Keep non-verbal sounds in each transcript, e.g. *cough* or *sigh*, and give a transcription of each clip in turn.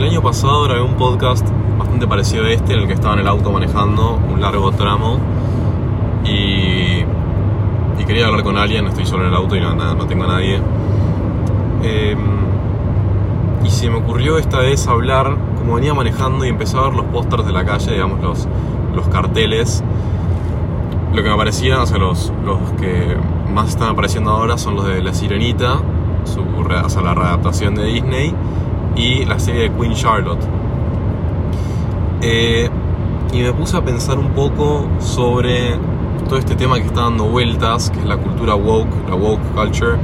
el año pasado grabé un podcast bastante parecido a este, en el que estaba en el auto manejando un largo tramo y, quería hablar con alguien, estoy solo en el auto y no, tengo a nadie. Eh, y se me ocurrió esta vez hablar, como venía manejando y empecé a ver los pósters de la calle, digamos, los, los carteles. Lo que me parecía, o sea, los, los que más están apareciendo ahora son los de La Sirenita, su, o sea, la readaptación de Disney, y la serie de Queen Charlotte. Eh, y me puse a pensar un poco sobre todo este tema que está dando vueltas, que es la cultura woke, la woke culture,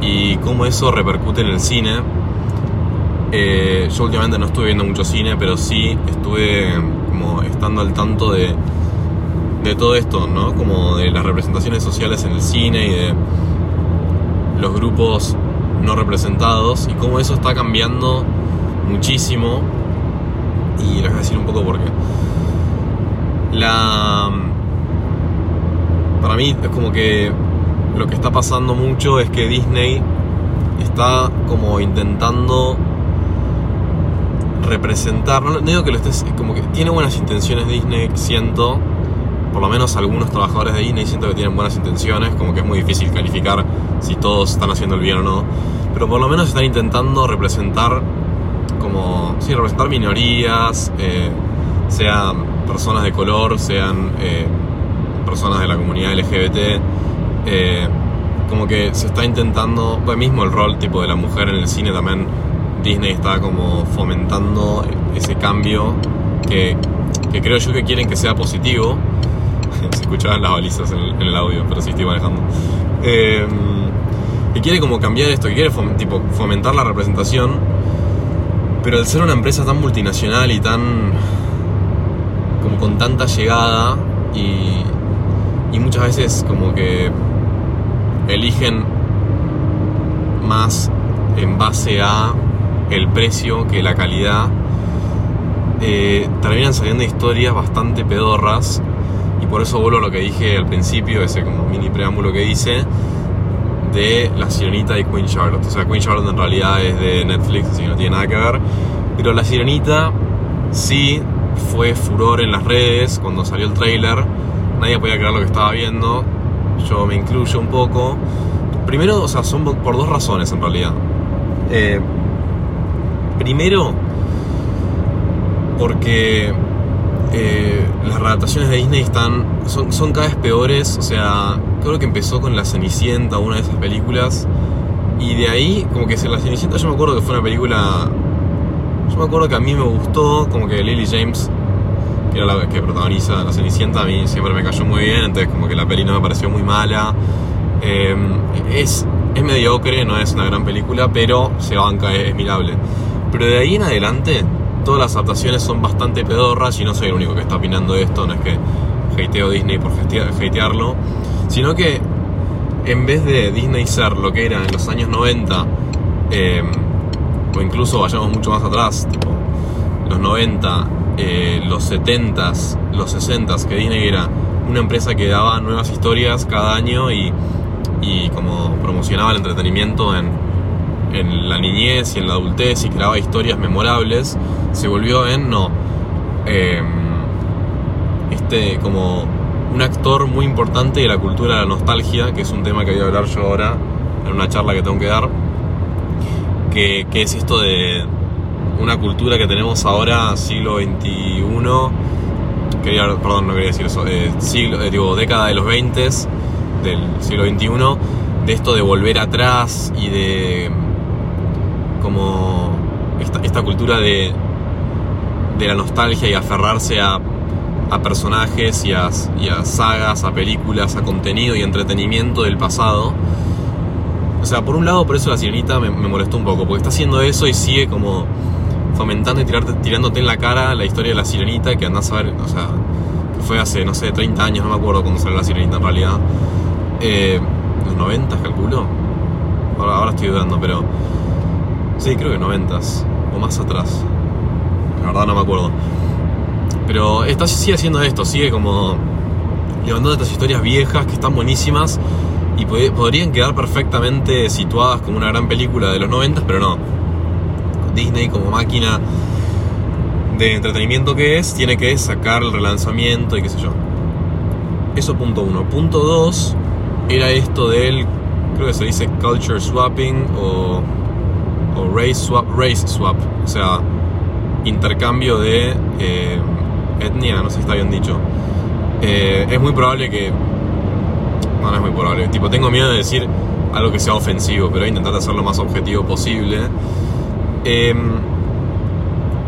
y cómo eso repercute en el cine. Eh, yo últimamente no estuve viendo mucho cine, pero sí estuve como estando al tanto de, de todo esto, ¿no? Como de las representaciones sociales en el cine y de los grupos no representados y cómo eso está cambiando muchísimo. Y les voy a decir un poco por qué. La. Para mí es como que lo que está pasando mucho es que Disney está como intentando representar, no, digo que lo estés, como que tiene buenas intenciones Disney, siento, por lo menos algunos trabajadores de Disney siento que tienen buenas intenciones, como que es muy difícil calificar si todos están haciendo el bien o no, pero por lo menos están intentando representar como, sí, representar minorías, eh, sean personas de color, sean eh, personas de la comunidad LGBT, eh, como que se está intentando, pues mismo el rol tipo de la mujer en el cine también, Disney está como fomentando ese cambio que, que creo yo que quieren que sea positivo. *laughs* Se escuchaban las balizas en el, en el audio, pero sí estoy manejando. Que quiere como cambiar esto, que quiere fom- tipo, fomentar la representación, pero al ser una empresa tan multinacional y tan. como con tanta llegada y, y muchas veces como que eligen más en base a el precio que la calidad eh, terminan saliendo historias bastante pedorras y por eso vuelvo a lo que dije al principio ese como mini preámbulo que hice de La Sirenita y Queen Charlotte. O sea Queen Charlotte en realidad es de Netflix así que no tiene nada que ver. Pero La Sirenita sí fue furor en las redes. Cuando salió el trailer nadie podía creer lo que estaba viendo. Yo me incluyo un poco. Primero o sea son por dos razones en realidad. Eh, Primero, porque eh, las readaptaciones de Disney están son, son cada vez peores. O sea, creo que empezó con La Cenicienta, una de esas películas. Y de ahí, como que La Cenicienta, yo me acuerdo que fue una película. Yo me acuerdo que a mí me gustó, como que Lily James, que era la que protagoniza La Cenicienta, a mí siempre me cayó muy bien. Entonces, como que la peli no me pareció muy mala. Eh, es, es mediocre, no es una gran película, pero se banca, es, es mirable. Pero de ahí en adelante, todas las adaptaciones son bastante pedorras y no soy el único que está opinando esto, no es que hateo Disney por hatearlo, sino que en vez de Disney ser lo que era en los años 90, eh, o incluso vayamos mucho más atrás, tipo los 90, eh, los 70s, los 60s, que Disney era una empresa que daba nuevas historias cada año y, y como promocionaba el entretenimiento en, en la niñez y en la adultez y creaba historias memorables, se volvió en, no, eh, este como un actor muy importante de la cultura de la nostalgia, que es un tema que voy a hablar yo ahora en una charla que tengo que dar, que, que es esto de una cultura que tenemos ahora, siglo XXI, quería, perdón, no quería decir eso, eh, siglo, eh, digo, década de los 20 del siglo XXI, de esto de volver atrás y de como esta, esta cultura de, de la nostalgia y aferrarse a, a personajes y a, y a sagas, a películas, a contenido y entretenimiento del pasado. O sea, por un lado, por eso la sirenita me, me molestó un poco, porque está haciendo eso y sigue como fomentando y tirarte, tirándote en la cara la historia de la sirenita que andás a ver, o sea, que fue hace, no sé, 30 años, no me acuerdo cuando salió la sirenita en realidad. Eh, los 90, calculo. Ahora, ahora estoy dudando, pero. Sí, creo que 90 o más atrás. La verdad no me acuerdo. Pero está, sigue haciendo esto, sigue como levantando estas historias viejas que están buenísimas y pod- podrían quedar perfectamente situadas como una gran película de los 90, pero no. Disney como máquina de entretenimiento que es, tiene que sacar el relanzamiento y qué sé yo. Eso punto uno. Punto dos era esto del, creo que se dice culture swapping o, o race swap, race swap, o sea, intercambio de eh, etnia, no sé si está bien dicho. Eh, es muy probable que, no, no es muy probable, tipo, tengo miedo de decir algo que sea ofensivo, pero voy a intentar hacerlo lo más objetivo posible. Em,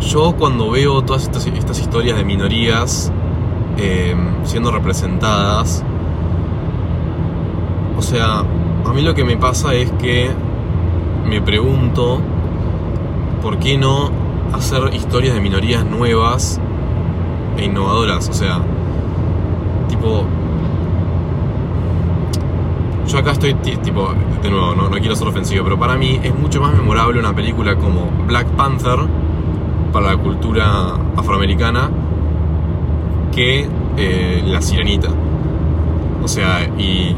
yo cuando veo todas estas, estas historias de minorías em, siendo representadas, o sea, a mí lo que me pasa es que me pregunto por qué no hacer historias de minorías nuevas e innovadoras. O sea, tipo, yo acá estoy, tipo, de nuevo, no, quiero ser ofensivo, pero para mí es mucho más memorable una película como Black Panther para la cultura afroamericana que eh, La Sirenita. O sea, y,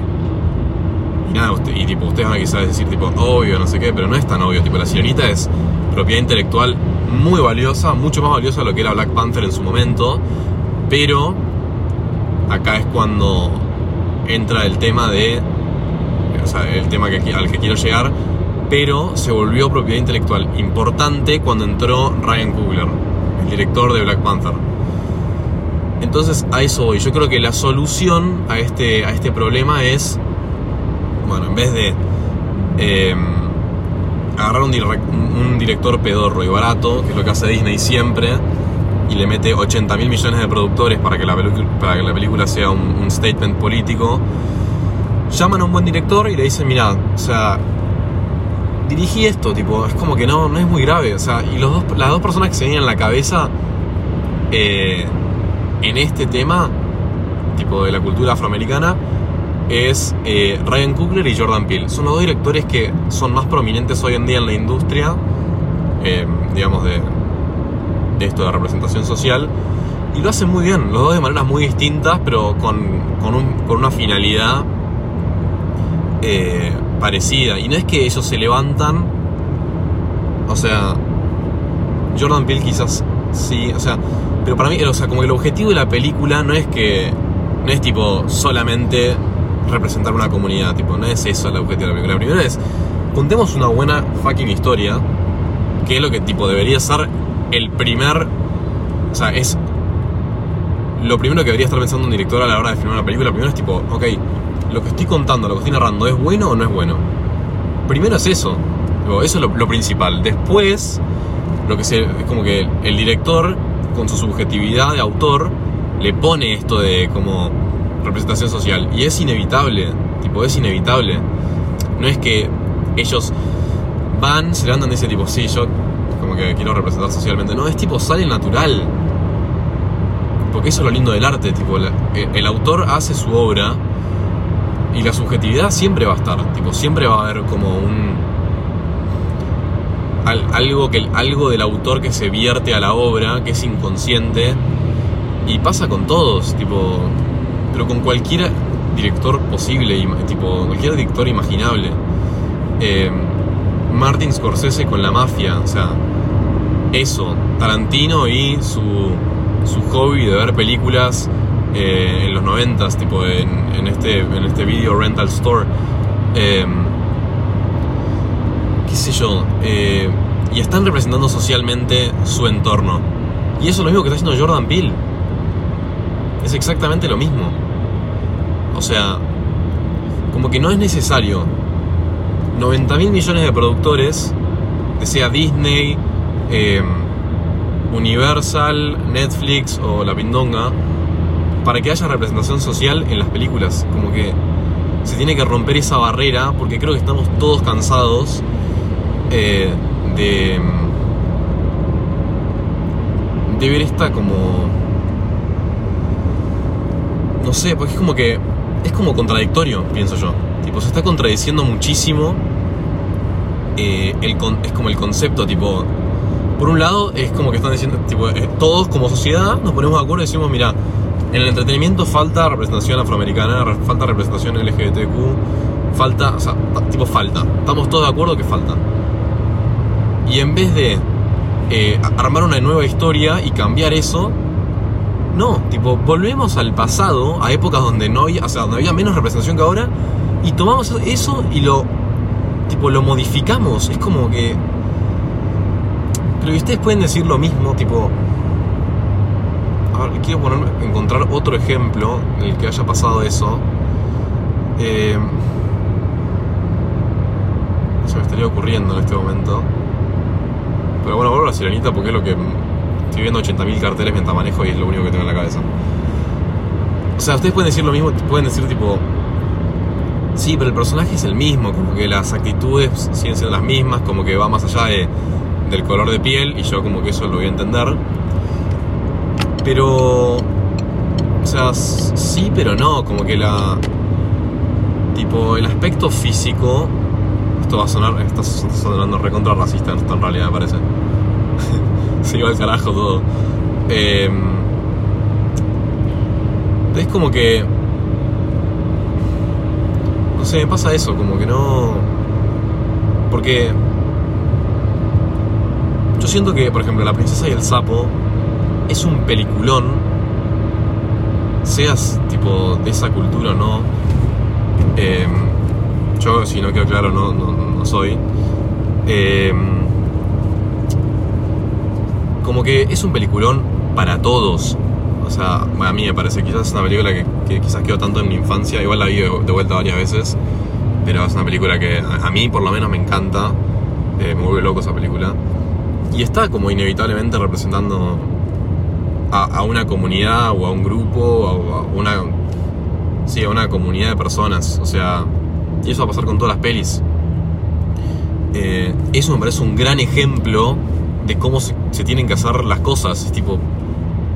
y nada, y tipo, ustedes van a quizás decir, tipo, obvio, no sé qué, pero no es tan obvio. Tipo, La Sirenita es propiedad intelectual muy valiosa, mucho más valiosa de lo que era Black Panther en su momento, pero acá es cuando entra el tema de o sea, el tema al que quiero llegar, pero se volvió propiedad intelectual importante cuando entró Ryan Coogler, el director de Black Panther. Entonces a eso voy. Yo creo que la solución a este, a este problema es, bueno, en vez de em, agarrar un, un, director pedorro y barato, que es lo que hace Disney siempre, y le mete 80 mil millones de productores para que la, para que la película sea un, statement político, llaman a un buen director y le dicen, mira, o sea, dirigí esto, tipo, es como que no, no es muy grave, o sea, y los dos, las dos personas que se vienen en la cabeza eh, en este tema, tipo de la cultura afroamericana, es eh, Ryan Coogler y Jordan Peele. Son los dos directores que son más prominentes hoy en día en la industria, eh, digamos, de, de esto de representación social. Y lo hacen muy bien, los dos de maneras muy distintas, pero con, con, un, con una finalidad eh, parecida. Y no es que ellos se levantan. O sea, Jordan Peele quizás sí, o sea, pero para mí, o sea, como que el objetivo de la película no es que, no es tipo solamente representar una comunidad, tipo, no es eso el objetivo de la película. Primero es, contemos una buena fucking historia, que es lo que tipo debería ser el primer, o sea, es lo primero que debería estar pensando un director a la hora de filmar una película. Primero es tipo, ok, lo que estoy contando, lo que estoy narrando, ¿es bueno o no es bueno? Primero es eso. Eso es lo, principal. Después, lo que se, es como que el director, con su subjetividad de autor, le pone esto de como representación social. Y es inevitable. Tipo, es inevitable. No es que ellos van, se levantan y dicen tipo, sí, yo como que quiero representar socialmente. No, es tipo, sale natural. Porque eso es lo lindo del arte, tipo, el autor hace su obra y la subjetividad siempre va a estar, tipo, siempre va a haber como un. algo, que, algo del autor que se vierte a la obra, que es inconsciente. Y pasa con todos, tipo. Pero con cualquier director posible, tipo, cualquier director imaginable. Eh, Martin Scorsese con la mafia, o sea, eso, Tarantino y su, su hobby de ver películas eh, en los noventas, tipo en, este, en este video rental store. Eh, qué sé yo. Eh, y están representando socialmente su entorno. Y eso es lo mismo que está haciendo Jordan Peele. Es exactamente lo mismo. O sea, como que no es necesario 90 mil millones de productores, de sea Disney, Universal, Netflix o La Pindonga, para que haya representación social en las películas. Como que se tiene que romper esa barrera porque creo que estamos todos cansados eh, de, de ver esta como... No sé, porque es como que... Es como contradictorio, pienso yo. Tipo, se está contradiciendo muchísimo. Eh, el, es como el concepto, tipo... Por un lado, es como que están diciendo, tipo, eh, todos como sociedad nos ponemos de acuerdo y decimos, mira, en el entretenimiento falta representación afroamericana, falta representación LGBTQ, falta, o sea, tipo falta. Estamos todos de acuerdo que falta. Y en vez de eh, armar una nueva historia y cambiar eso. No, tipo, volvemos al pasado, a épocas donde no había, o sea, donde había menos representación que ahora, y tomamos eso y lo, tipo, lo modificamos. Es como que... Pero ustedes pueden decir lo mismo, tipo... A ver, quiero poner, encontrar otro ejemplo en el que haya pasado eso. Eh, se me estaría ocurriendo en este momento. Pero bueno, vuelvo a la sirenita porque es lo que. Estoy viendo 80.000 carteles mientras manejo y es lo único que tengo en la cabeza. O sea, ustedes pueden decir lo mismo, pueden decir tipo. Sí, pero el personaje es el mismo, como que las actitudes siguen siendo las mismas, como que va más allá de, del color de piel y yo como que eso lo voy a entender. Pero. O sea, sí, pero no, como que la. Tipo, el aspecto físico esto va a sonar, está sonando recontra racista en realidad me parece. *laughs* *laughs* Se iba al carajo todo. Em, es como que. No sé, me pasa eso, como que no. Porque. Yo siento que, por ejemplo, La Princesa y el Sapo es un peliculón. Seas tipo de esa cultura o no. Eh, yo, si no quedó claro, no, no, soy. Em, como que es un peliculón para todos. O sea, a mí me parece, quizás es una película que, quizás quedó tanto en mi infancia, igual la vi de, vuelta varias veces, pero es una película que a, mí por lo menos me encanta, eh, me vuelve loco esa película. Y está como inevitablemente representando a, una comunidad o a un grupo o a una, sí, a una comunidad de personas. O sea, y eso va a pasar con todas las pelis. Eh, eso me parece un gran ejemplo de cómo se, tienen que hacer las cosas. Es tipo,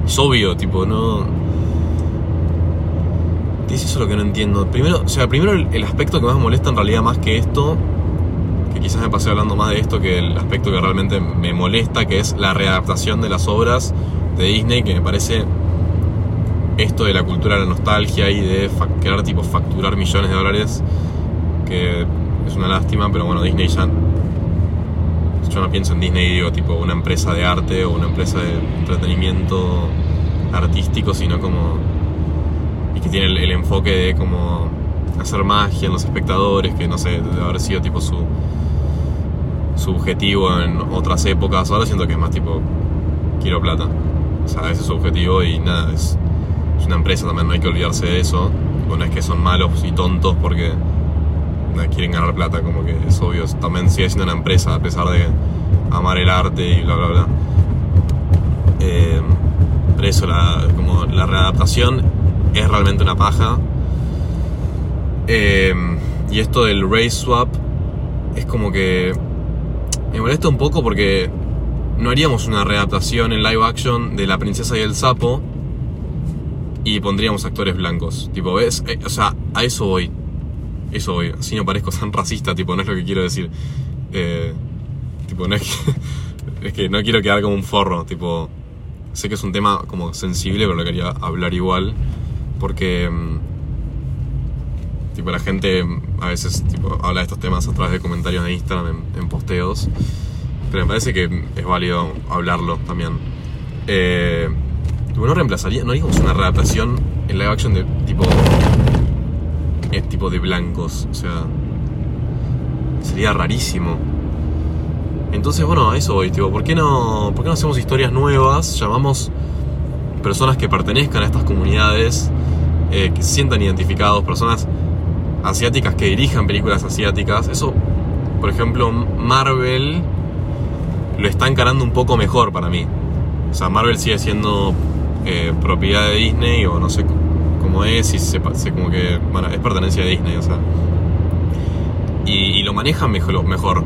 es obvio, tipo, no. Es eso lo que no entiendo. Primero, o sea, primero el, aspecto que más molesta en realidad más que esto, que quizás me pasé hablando más de esto que el aspecto que realmente me molesta, que es la readaptación de las obras de Disney, que me parece esto de la cultura de la nostalgia y de querer tipo facturar millones de dólares que es una lástima, pero bueno, Disney ya. Yo no pienso en Disney, digo, tipo una empresa de arte o una empresa de entretenimiento artístico, sino como. y que tiene el, enfoque de como hacer magia en los espectadores, que no sé, debe haber sido tipo su. su objetivo en otras épocas. Ahora siento que es más tipo. quiero plata. O sea, ese es su objetivo y nada, es, es una empresa también, no hay que olvidarse de eso. No es que son malos y tontos porque quieren ganar plata, como que es obvio. También sigue siendo una empresa a pesar de amar el arte y bla bla bla. Eh, eso, la, como la readaptación es realmente una paja. Eh, y esto del race swap es como que me molesta un poco porque no haríamos una readaptación en live action de La princesa y el sapo y pondríamos actores blancos. Tipo, ¿ves? Eh, o sea, a eso voy. Eso voy, así no parezco tan racista, tipo, no es lo que quiero decir. Eh, tipo, no es que, *laughs* es que no quiero quedar como un forro, tipo, sé que es un tema como sensible, pero lo quería hablar igual, porque, mm, tipo, la gente a veces, tipo, habla de estos temas a través de comentarios de Instagram, en, posteos, pero me parece que es válido hablarlo también. Eh, tipo, no reemplazaría, no haríamos una readaptación en live action de tipo tipo de blancos, o sea, sería rarísimo. Entonces, bueno, a eso voy, tipo, ¿por qué no, por qué no hacemos historias nuevas? Llamamos personas que pertenezcan a estas comunidades, eh, que se sientan identificados, personas asiáticas que dirijan películas asiáticas. Eso, por ejemplo, Marvel lo está encarando un poco mejor para mí. O sea, Marvel sigue siendo eh, propiedad de Disney o no sé como es y se, como que, bueno, es pertenencia de Disney, o sea. Y, lo manejan mejor, mejor.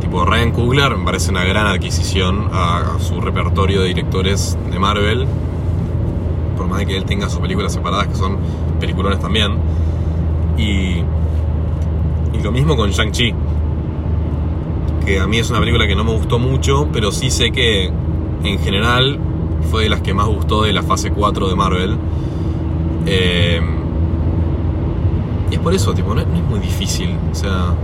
Tipo, Ryan Coogler me parece una gran adquisición a, su repertorio de directores de Marvel. Por más de que él tenga sus películas separadas, que son peliculones también. Y, y lo mismo con Shang-Chi. Que a mí es una película que no me gustó mucho, pero sí sé que en general fue de las que más gustó de la fase 4 de Marvel. Eh, y es por eso, tipo, no, es muy difícil. O sea.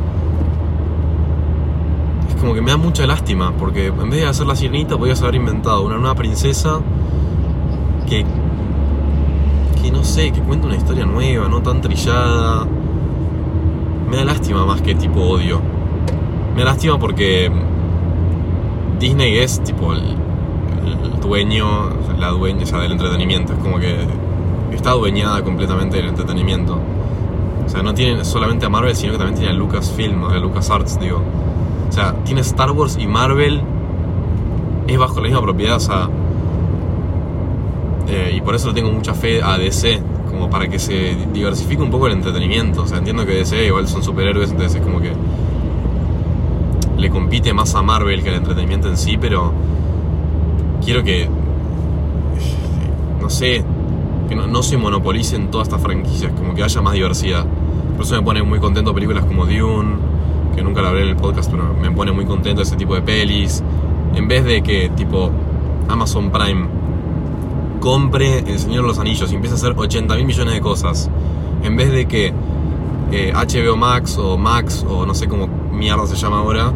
Es como que me da mucha lástima, porque en vez de hacer la sirenita, podías haber inventado una nueva princesa que. que no sé, que cuenta una historia nueva, no tan trillada. Me da lástima más que tipo odio. Me da lástima porque. Disney es tipo el, el dueño, la dueña, o sea, del entretenimiento. Es como que está adueñada completamente del entretenimiento. O sea, no tiene solamente a Marvel, sino que también tiene a Lucasfilm, a LucasArts, digo. O sea, tiene Star Wars y Marvel es bajo la misma propiedad, o sea. eh, y por eso le tengo mucha fe a DC, como para que se diversifique un poco el entretenimiento. O sea, entiendo que DC igual son superhéroes, entonces es como que le compite más a Marvel que al entretenimiento en sí, pero quiero que, no sé, que no, se monopolicen todas estas franquicias, como que haya más diversidad. Por eso me pone muy contento películas como Dune, que nunca la hablé en el podcast, pero me pone muy contento ese tipo de pelis. En vez de que tipo Amazon Prime compre El Señor de los Anillos y empiece a hacer 80 mil millones de cosas, en vez de que eh, HBO Max o Max o no sé cómo mierda se llama ahora,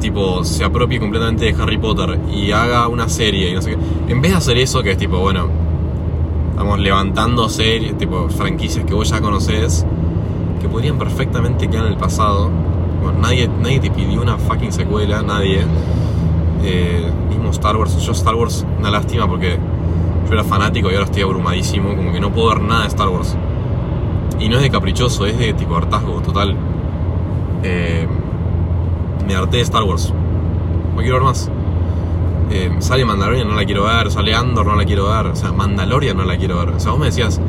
tipo se apropie completamente de Harry Potter y haga una serie y no sé qué. En vez de hacer eso, que es tipo, bueno, levantando series, tipo franquicias que vos ya conocés, que podrían perfectamente quedar en el pasado. Bueno, nadie, nadie te pidió una fucking secuela, nadie. Eh, mismo Star Wars, yo Star Wars, una lástima porque yo era fanático y ahora estoy abrumadísimo, como que no puedo ver nada de Star Wars. Y no es de caprichoso, es de tipo hartazgo total. Eh, me harté de Star Wars. No quiero ver más. Eh, sale Mandalorian, no la quiero ver. Sale Andor, no la quiero ver. O sea, Mandalorian no la quiero ver. O sea, vos me decías,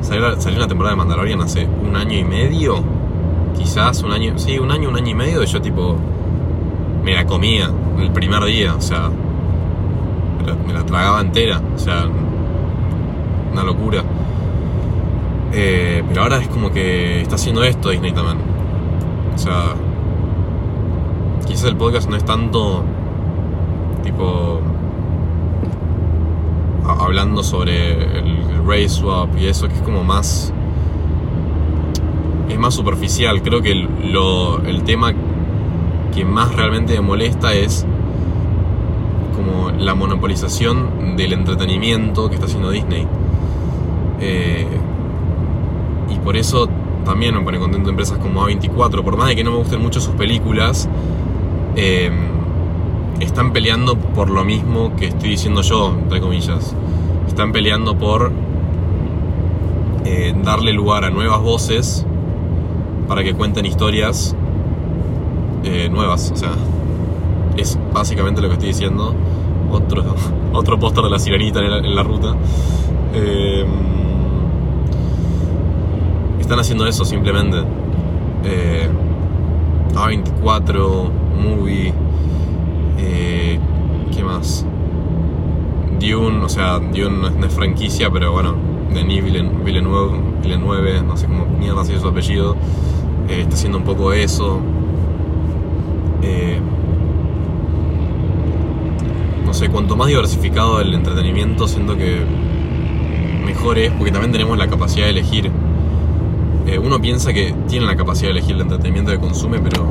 salió, salió una temporada de Mandalorian hace un año y medio. Quizás un año, sí, un año, un año y medio. Y yo, tipo, me la comía el primer día. O sea, me la, tragaba entera. O sea, una locura. Eh, pero ahora es como que está haciendo esto Disney también. O sea, quizás el podcast no es tanto tipo hablando sobre el, race swap y eso, que es como más es más superficial. Creo que lo, el tema que más realmente me molesta es como la monopolización del entretenimiento que está haciendo Disney. Eh, y por eso también me pone contento empresas como A24. Por más de que no me gusten mucho sus películas, eh, están peleando por lo mismo que estoy diciendo yo, entre comillas. Están peleando por eh, darle lugar a nuevas voces para que cuenten historias eh, nuevas. O sea, es básicamente lo que estoy diciendo. Otro, *laughs* otro póster de la sirenita en la, ruta. Eh, están haciendo eso simplemente. Eh, A24, Movie, eh, ¿qué más? Dune, o sea, Dune no es, no es franquicia, pero bueno, Denis Villen- Villeneuve, Villeneuve, no sé cómo mierda así es su apellido, eh, está haciendo un poco eso. Eh, no sé, cuanto más diversificado el entretenimiento, siento que mejor es, porque también tenemos la capacidad de elegir. Eh, uno piensa que tiene la capacidad de elegir el entretenimiento que consume, pero.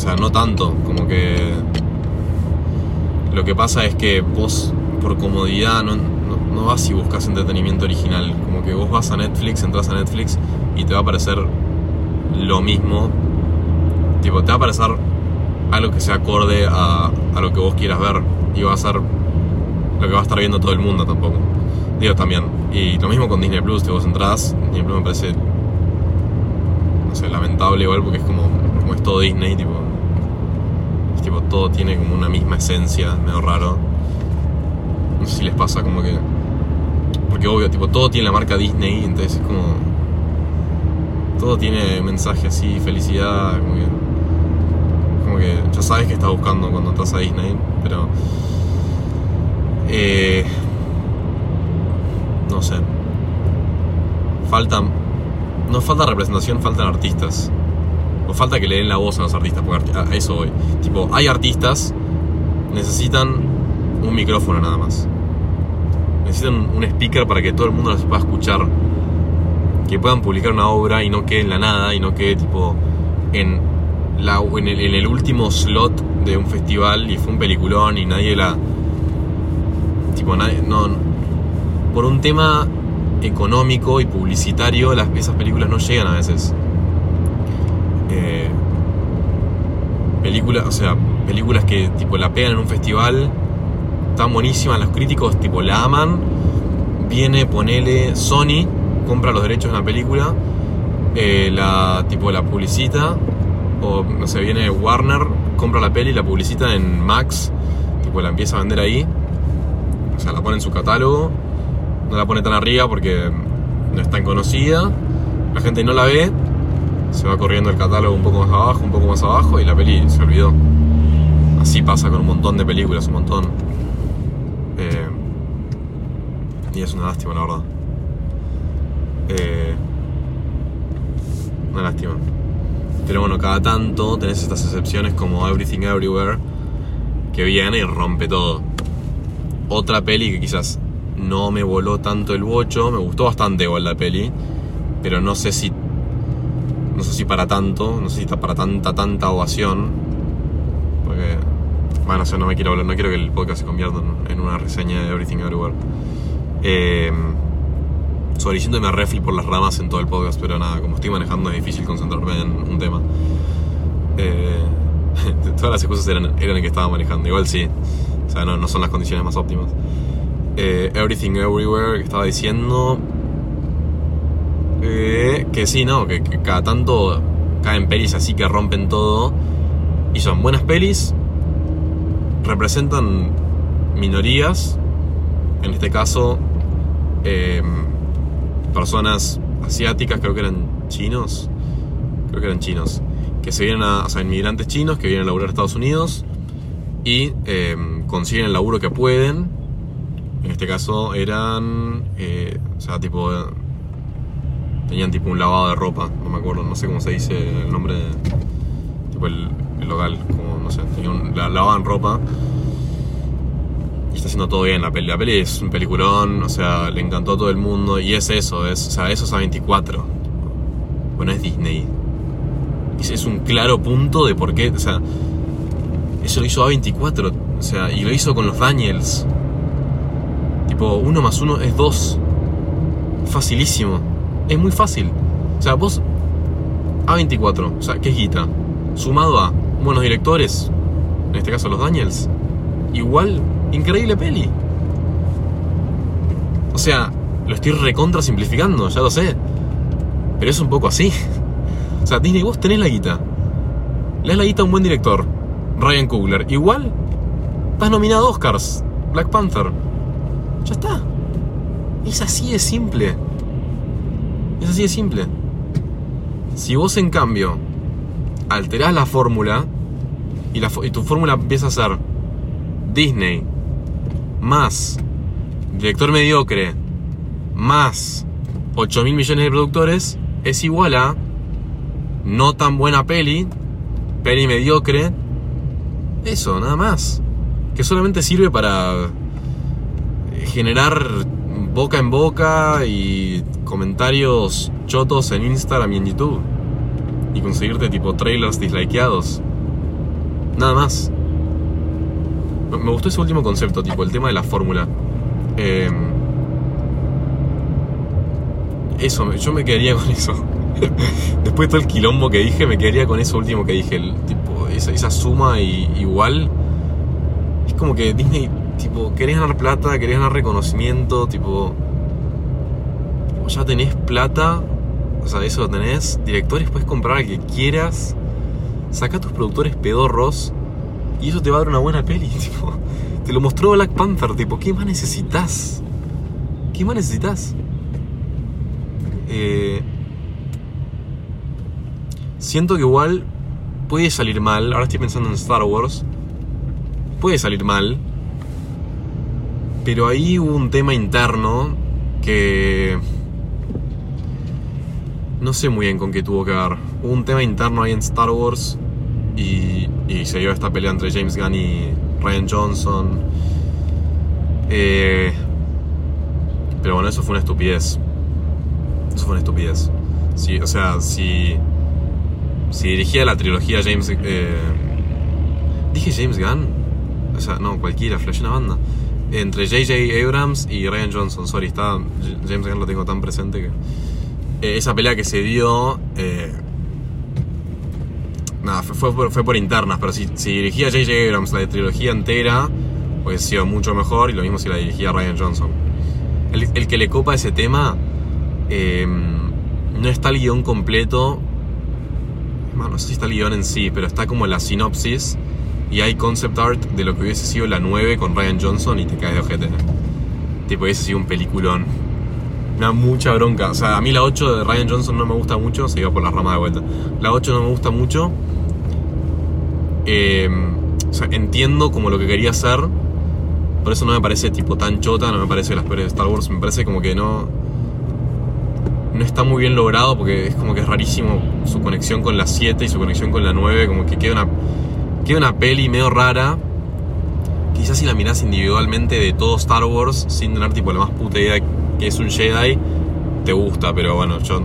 O sea, no tanto. Como que. Lo que pasa es que vos, por comodidad, no, no, vas y buscas entretenimiento original. Como que vos vas a Netflix, entras a Netflix y te va a aparecer lo mismo. Tipo, te va a aparecer algo que se acorde a, a lo que vos quieras ver. Y va a ser lo que va a estar viendo todo el mundo tampoco. Digo también. Y lo mismo con Disney Plus, que vos entrás, Disney Plus me parece, no sé, lamentable igual porque es como, como es todo Disney, tipo, todo tiene como una misma esencia, medio raro. No sé si les pasa como que, porque obvio, tipo, todo tiene la marca Disney, entonces es como, todo tiene mensaje así, felicidad, como que, como que ya sabes que estás buscando cuando entras a Disney, pero... Eh, no sé. Falta. No falta representación, faltan artistas. Falta que le den la voz a los artistas, porque a eso voy. Tipo, hay artistas, necesitan un micrófono nada más. Necesitan un speaker para que todo el mundo los pueda escuchar. Que puedan publicar una obra y no quede en la nada, y no quede tipo en la, en, el, en el último slot de un festival y fue un peliculón y nadie la. Tipo, nadie, no. Por un tema económico y publicitario, las, esas películas no llegan a veces. Eh, películas, o sea, películas que tipo la pegan en un festival, están buenísimas, los críticos tipo la aman. Viene, ponele Sony, compra los derechos de la película, eh, la tipo la publicita, o no sé, viene Warner, compra la peli, la publicita en Max, tipo la empieza a vender ahí, o sea, la pone en su catálogo, no la pone tan arriba porque no es tan conocida, la gente no la ve, se va corriendo el catálogo un poco más abajo, un poco más abajo y la peli se olvidó. Así pasa con un montón de películas, un montón. Eh, y es una lástima, la verdad. Eh, una lástima. Pero bueno, cada tanto tenés estas excepciones como Everything Everywhere, que viene y rompe todo. Otra peli que quizás no me voló tanto el bocho, me gustó bastante igual la peli, pero no sé si no sé si para tanto, no sé si está para tanta, tanta ovación. Porque, bueno, o no me quiero hablar, no quiero que el podcast se convierta en, una reseña de Everything Everywhere. Eh, sobre diciéndome a refil por las ramas en todo el podcast, pero nada, como estoy manejando es difícil concentrarme en un tema. Eh, *laughs* todas las excusas eran, eran el que estaba manejando, igual sí, o sea, no, no son las condiciones más óptimas. Eh, Everything Everywhere que estaba diciendo, eh, que sí, no, que, cada tanto caen pelis así que rompen todo. Y son buenas pelis, representan minorías, en este caso em, personas asiáticas, creo que eran chinos, creo que eran chinos, que se vienen a, o sea, inmigrantes chinos que vienen a laburar a Estados Unidos y em, consiguen el laburo que pueden. En este caso eran, eh, o sea, tipo tenían tipo un lavado de ropa, no me acuerdo, no sé cómo se dice el nombre, de, tipo el, local, como no sé, tenían la, lavaban ropa y está haciendo todo bien la peli. La peli es un peliculón, o sea, le encantó a todo el mundo y es eso, es, o sea, eso es A24. Bueno, es Disney. Es un claro punto de por qué, o sea, eso lo hizo A24, o sea, y lo hizo con los Daniels. Tipo, uno más uno es dos. Facilísimo es muy fácil. O sea, vos A24, o sea, ¿qué es guita? Sumado a buenos directores, en este caso los Daniels, igual, increíble peli. O sea, lo estoy recontra simplificando, ya lo sé. Pero es un poco así. *laughs* O sea, Disney, vos tenés la guita. Le la guita a un buen director, Ryan Coogler. Igual, estás nominado a Oscars, Black Panther. Ya está. Es así de simple. Es así de simple. Si vos en cambio alterás la fórmula y, tu fórmula empieza a ser Disney más director mediocre más 8 mil millones de productores es igual a no tan buena peli, peli mediocre, eso, nada más. Que solamente sirve para generar boca en boca y comentarios chotos en Instagram y en YouTube. Y conseguirte tipo trailers dislikeados. Nada más. Me gustó ese último concepto, tipo el tema de la fórmula. Em, eso, yo me quedaría con eso. *laughs* Después de todo el quilombo que dije, me quedaría con eso último que dije. El, tipo, esa, esa suma y, igual. Es como que Disney, tipo, querés ganar plata, querés ganar reconocimiento, tipo ya tenés plata, o sea, eso lo tenés, directores puedes comprar al que quieras, saca tus productores pedorros y eso te va a dar una buena peli, *laughs* tipo. Te lo mostró Black Panther, tipo, ¿qué más necesitas? ¿Qué más necesitas? Eh, siento que igual puede salir mal, ahora estoy pensando en Star Wars, puede salir mal, pero ahí hubo un tema interno que no sé muy bien con qué tuvo que ver. Hubo un tema interno ahí en Star Wars y, se dio esta pelea entre James Gunn y Ryan Johnson. Eh, pero bueno, eso fue una estupidez. Eso fue una estupidez. Sí, o sea, si. si dirigía la trilogía James... eh, ¿Dije James Gunn? O sea, no, cualquiera, flashé una banda. Entre J.J. Abrams y Ryan Johnson, sorry, está, James Gunn lo tengo tan presente que... eh, esa pelea que se dio... eh, nada, fue, fue por, internas, pero si, si dirigía J.J. Abrams la trilogía entera, hubiese sido mucho mejor y lo mismo si la dirigía Ryan Johnson. El, el que le copa ese tema, eh, no está el guion completo, bueno, no sé si está el guion en sí, pero está como la sinopsis y hay concept art de lo que hubiese sido la 9 con Ryan Johnson y te caes de ojete. Tipo, hubiese sido un peliculón. Me da mucha bronca. O sea, a mí la 8 de Ryan Johnson no me gusta mucho, se iba por la rama de vuelta. La 8 no me gusta mucho. Eh, o sea, entiendo como lo que quería hacer. Por eso no me parece tipo tan chota, no me parece de las peores de Star Wars. Me parece como que no. No está muy bien logrado porque es como que es rarísimo su conexión con la 7 y su conexión con la 9. Como que queda una, queda una peli medio rara. Quizás si la mirás individualmente de todo Star Wars, sin tener tipo la más puta idea que es un Jedi, te gusta, pero bueno, yo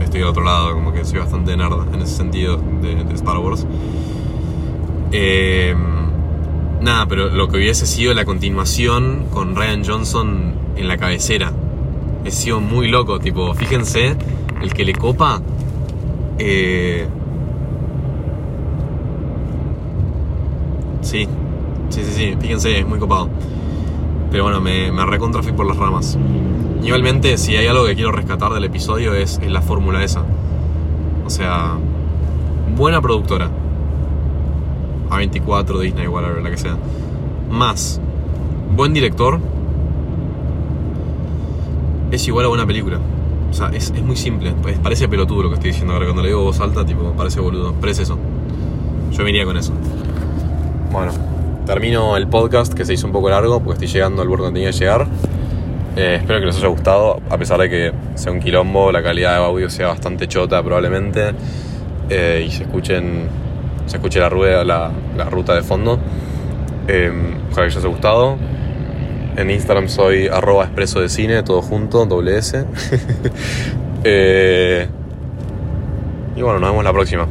estoy del otro lado, como que soy bastante nerd en ese sentido de, Star Wars. Eh, nada, pero lo que hubiese sido la continuación con Ryan Johnson en la cabecera. He sido muy loco, tipo, fíjense, el que le copa. Eh, sí, sí, sí, sí, fíjense, es muy copado. Pero bueno, me, me recontra fui por las ramas. Igualmente, si hay algo que quiero rescatar del episodio es, la fórmula esa. O sea, buena productora. A24, Disney, whatever, la que sea. Más, buen director. Es igual a buena película. O sea, es, es muy simple. Parece pelotudo lo que estoy diciendo ahora. Cuando le digo voz alta, tipo, parece boludo. Pero es eso. Yo me iría con eso. Bueno, termino el podcast que se hizo un poco largo porque estoy llegando al borde donde tenía que llegar. Eh, espero que les haya gustado, a pesar de que sea un quilombo, la calidad de audio sea bastante chota probablemente eh, y se escuchen se escuche la rueda, la, la ruta de fondo. Eh, ojalá que les haya gustado. En Instagram soy arroba expreso de cine, todo junto, doble S. *laughs* Eh, y bueno, nos vemos la próxima.